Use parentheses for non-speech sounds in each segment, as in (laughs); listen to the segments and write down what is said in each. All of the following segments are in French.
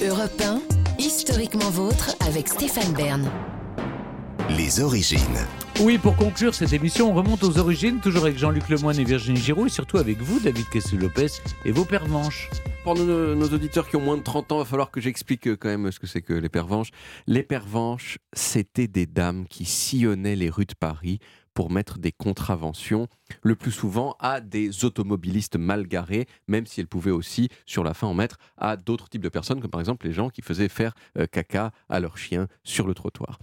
Europe 1, historiquement vôtre avec Stéphane Bern. Les origines. Oui, pour conclure cette émission, on remonte aux origines, toujours avec Jean-Luc Lemoyne et Virginie Giraud, et surtout avec vous, David Kessel-Lopez, et vos pervenches. Pour nos, nos auditeurs qui ont moins de 30 ans, il va falloir que j'explique euh, quand même ce que c'est que les pervenches. Les pervenches, c'était des dames qui sillonnaient les rues de Paris pour mettre des contraventions, le plus souvent à des automobilistes mal garés, même si elles pouvaient aussi, sur la fin, en mettre à d'autres types de personnes, comme par exemple les gens qui faisaient faire euh, caca à leurs chiens sur le trottoir.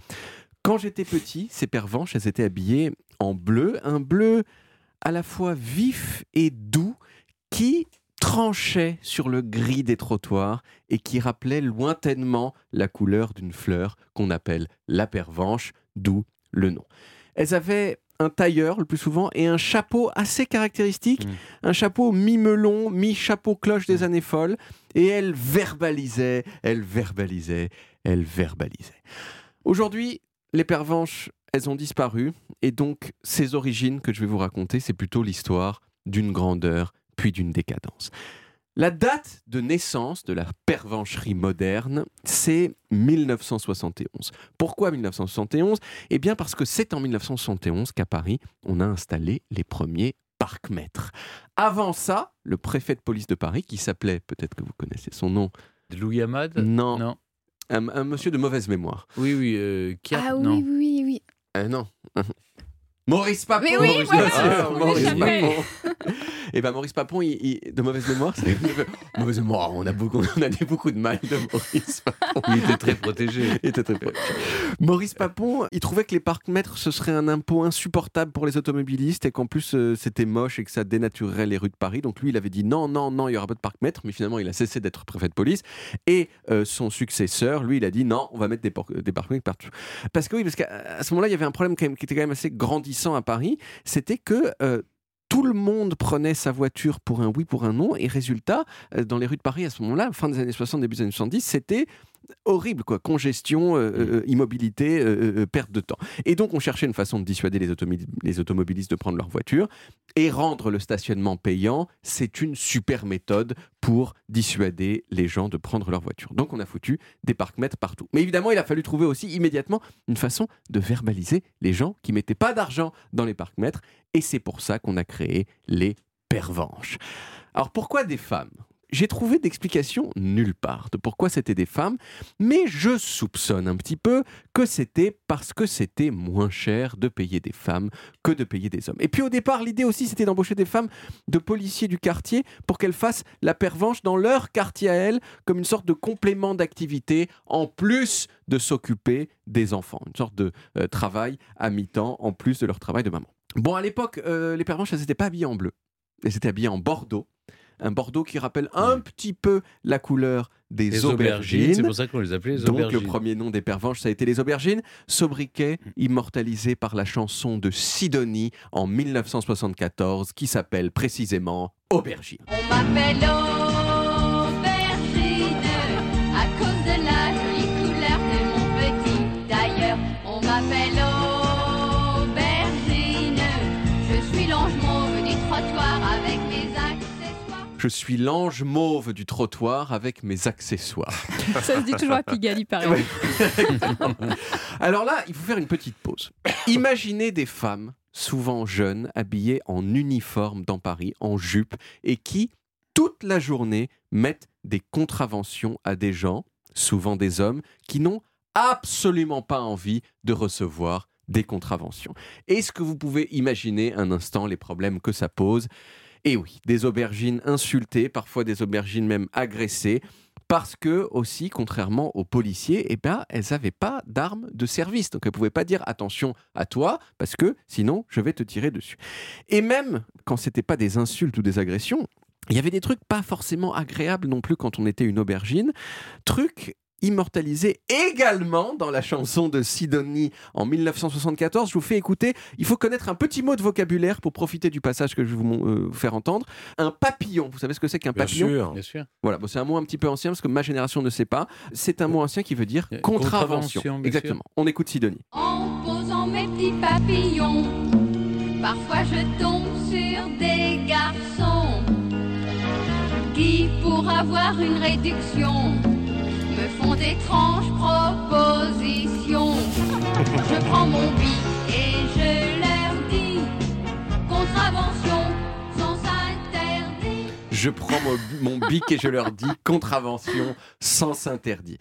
Quand j'étais petit, ces pervenches, elles étaient habillées en bleu, un bleu à la fois vif et doux qui tranchait sur le gris des trottoirs et qui rappelait lointainement la couleur d'une fleur qu'on appelle la pervenche, d'où le nom. Elles avaient un tailleur le plus souvent et un chapeau assez caractéristique, Mm. un chapeau mi-melon, mi-chapeau cloche des années folles, et elles verbalisaient, elles verbalisaient, elles verbalisaient. Aujourd'hui, les pervenches, elles ont disparu, et donc ces origines que je vais vous raconter, c'est plutôt l'histoire d'une grandeur puis d'une décadence. La date de naissance de la pervencherie moderne, c'est 1971. Pourquoi 1971 Eh bien parce que c'est en 1971 qu'à Paris, on a installé les premiers parcs-mètres. Avant ça, le préfet de police de Paris, qui s'appelait, peut-être que vous connaissez son nom, Louis Hamad? Non, Non. Un, un monsieur de mauvaise mémoire. Oui, oui, euh, Kiat, Ah non. oui, oui, oui. Euh, non. (laughs) Maurice Papon. Mais oui, Maurice voilà, Maurice. Papon. (laughs) Et ben Maurice Papon, il- il- de mauvaise mémoire, c'est (laughs) mauvaise mémoire. On a beaucoup, on a des- beaucoup de mal de Maurice Papon. Il était très protégé. (laughs) Il était très proche. Maurice Papon, il trouvait que les parcs-mètres, ce serait un impôt insupportable pour les automobilistes et qu'en plus euh, c'était moche et que ça dénaturerait les rues de Paris. Donc lui, il avait dit non, non, non, il n'y aura pas de parcs-mètres. Mais finalement, il a cessé d'être préfet de police. Et euh, son successeur, lui, il a dit non, on va mettre des, parcs-mètres partout. Parce que oui, parce qu'à ce moment-là, il y avait un problème quand même, qui était quand même assez grandissant à Paris. C'était que. euh, tout le monde prenait sa voiture pour un oui, pour un non, et résultat, euh, dans les rues de Paris à ce moment-là, fin des années 60, début des années 70, c'était horrible, quoi. Congestion, euh, immobilité, euh, euh, perte de temps. Et donc, on cherchait une façon de dissuader les automobilistes de prendre leur voiture. Et rendre le stationnement payant, c'est une super méthode pour dissuader les gens de prendre leur voiture. Donc, on a foutu des parcs-mètres partout. Mais évidemment, il a fallu trouver aussi immédiatement une façon de verbaliser les gens qui mettaient pas d'argent dans les parcs-mètres. Et c'est pour ça qu'on a créé les pervenches. Alors, pourquoi des femmes? J'ai trouvé d'explication nulle part de pourquoi c'était des femmes, mais je soupçonne un petit peu que c'était parce que c'était moins cher de payer des femmes que de payer des hommes. Et puis au départ, l'idée aussi, c'était d'embaucher des femmes de policiers du quartier pour qu'elles fassent la pervenche dans leur quartier à elles, comme une sorte de complément d'activité, en plus de s'occuper des enfants, une sorte de euh, travail à mi-temps, en plus de leur travail de maman. Bon, à l'époque, euh, les pervenches, elles n'étaient pas habillées en bleu, elles étaient habillées en bordeaux. Un bordeaux qui rappelle un petit peu la couleur des, Les aubergines. aubergines, c'est pour ça qu'on les appelait les Donc aubergines. le premier nom des pervenches, ça a été les aubergines. Sobriquet immortalisé par la chanson de Sidonie en 1974 qui s'appelle précisément Aubergine. On m'appelle Je suis l'ange mauve du trottoir avec mes accessoires. (laughs) Ça se dit toujours à Pigalle, il paraît. Ouais. (laughs) Alors là, il faut faire une petite pause. Imaginez des femmes, souvent jeunes, habillées en uniforme dans Paris, en jupe, et qui, toute la journée, mettent des contraventions à des gens, souvent des hommes, qui n'ont absolument pas envie de recevoir des contraventions. Est-ce que vous pouvez imaginer un instant les problèmes que ça pose Et oui, des aubergines insultées, parfois des aubergines même agressées, parce que aussi, contrairement aux policiers, eh ben, elles n'avaient pas d'armes de service. Donc elles ne pouvaient pas dire attention à toi, parce que sinon je vais te tirer dessus. Et même quand c'était pas des insultes ou des agressions, il y avait des trucs pas forcément agréables non plus quand on était une aubergine. Trucs immortalisés également dans la chanson de Sidonie en 1974. Je vous fais écouter. Il faut connaître un petit mot de vocabulaire pour profiter du passage que je vais vous euh, vous faire entendre. Un papillon. Vous savez ce que c'est qu'un Bien papillon sûr. Bien sûr. voilà, bon, c'est un mot un petit peu ancien parce que ma génération ne sait pas. C'est un mot ancien qui veut dire Euh, contravention. Exactement. On écoute Sidonie. En posant mes petits papillons, parfois je tombe sur des garçons qui, pour avoir une réduction, étrange proposition. Je prends mon bic et je leur dis contravention, sens interdit. Je prends mon, mon bic et je leur dis contravention, sens interdit.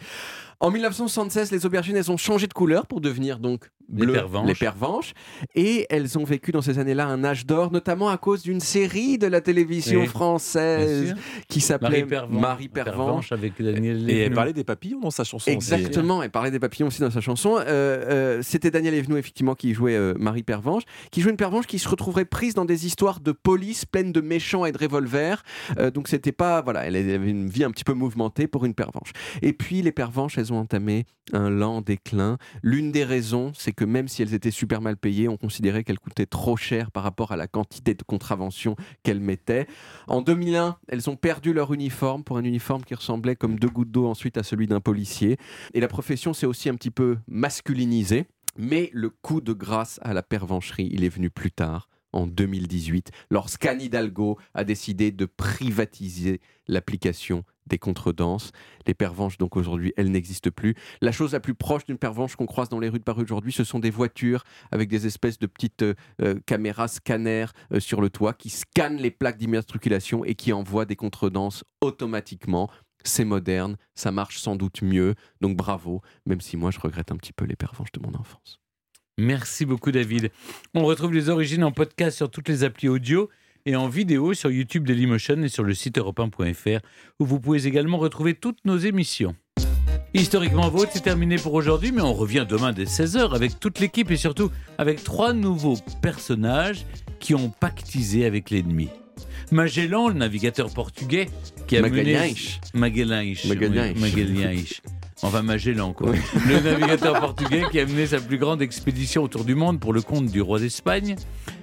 En 1976, les aubergines, elles ont changé de couleur pour devenir donc Les pervenches. les pervenches. Et elles ont vécu dans ces années-là un âge d'or, notamment à cause d'une série de la télévision Oui, française qui s'appelait Marie Pervenche. Marie Pervenche. avec Daniel Et elle parlait des papillons dans sa chanson. Exactement, elle parlait des papillons aussi dans sa chanson. Euh, euh, C'était Daniel Evenou, effectivement, qui jouait euh, Marie Pervenche, qui jouait une Pervenche qui se retrouverait prise dans des histoires de police pleines de méchants et de revolvers. Euh, donc c'était pas, voilà, elle avait une vie un petit peu mouvementée pour une Pervenche. Et puis les Pervenches, elles ont entamé un lent déclin. L'une des raisons, c'est que même si elles étaient super mal payées, on considérait qu'elles coûtaient trop cher par rapport à la quantité de contraventions qu'elles mettaient. En 2001, elles ont perdu leur uniforme pour un uniforme qui ressemblait comme deux gouttes d'eau ensuite à celui d'un policier. Et la profession s'est aussi un petit peu masculinisée. Mais le coup de grâce à la pervencherie, il est venu plus tard, en 2018, lorsqu'Anne Hidalgo a décidé de privatiser l'application des contredanses. Les pervenches, donc aujourd'hui, elles n'existent plus. La chose la plus proche d'une pervenche qu'on croise dans les rues de Paris aujourd'hui, ce sont des voitures avec des espèces de petites euh, euh, caméras scanners euh, sur le toit qui scannent les plaques d'immatriculation et qui envoient des contredanses automatiquement. C'est moderne, ça marche sans doute mieux, donc bravo, même si moi je regrette un petit peu les pervenches de mon enfance. Merci beaucoup, David. On retrouve les origines en podcast sur toutes les applis audio et en vidéo sur YouTube Dailymotion et sur le site europe où vous pouvez également retrouver toutes nos émissions. Historiquement Vôtre, c'est terminé pour aujourd'hui, mais on revient demain dès 16h avec toute l'équipe et surtout avec trois nouveaux personnages qui ont pactisé avec l'ennemi. Magellan, le navigateur portugais, qui a mené... Magalhães. Magalhães. oui, Magalhães. Enfin, Magellan, quoi. Le navigateur portugais qui a mené sa plus grande expédition autour du monde pour le compte du roi d'Espagne.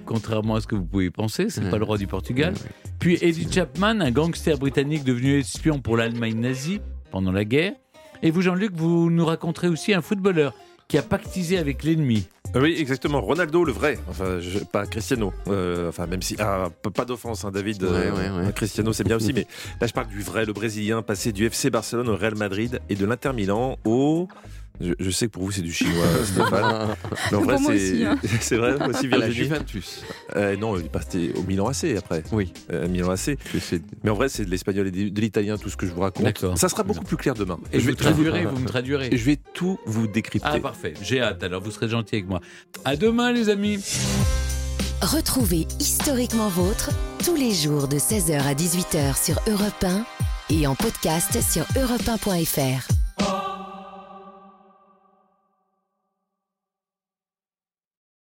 Contrairement à ce que vous pouvez penser, c'est Ouais. pas le roi du Portugal. Ouais. Puis Eddie Chapman, un gangster britannique devenu espion pour l'Allemagne nazie pendant la guerre. Et vous, Jean-Luc, vous nous raconterez aussi un footballeur qui a pactisé avec l'ennemi. Ah Oui, exactement. Ronaldo, le vrai. Enfin, je- pas Cristiano. Euh, enfin, même si. ah, pas d'offense, hein, David. Ouais, euh, ouais, ouais. Cristiano, c'est bien aussi. mais là, je parle du vrai, le Brésilien, passé du FC Barcelone au Real Madrid et de l'Inter Milan au. Je, je sais que pour vous, c'est du chinois, (laughs) Stéphane. Mais en vrai, c'est aussi, hein. (laughs) c'est vrai aussi, À la Virginie. Juventus. Euh, non, il est passé au Milan AC après. Oui, Euh, Milan AC. Mais en vrai, c'est de l'espagnol et de l'italien, tout ce que je vous raconte. D'accord. Ça sera beaucoup plus clair demain. Et je vous vais, traduirez, vous me traduirez. et je vais tout vous décrypter. Ah, parfait. J'ai hâte. Alors, vous serez gentil avec moi. À demain, les amis. Retrouvez Historiquement Vôtre tous les jours de 16h à 18h sur Europe 1 et en podcast sur europe1.fr.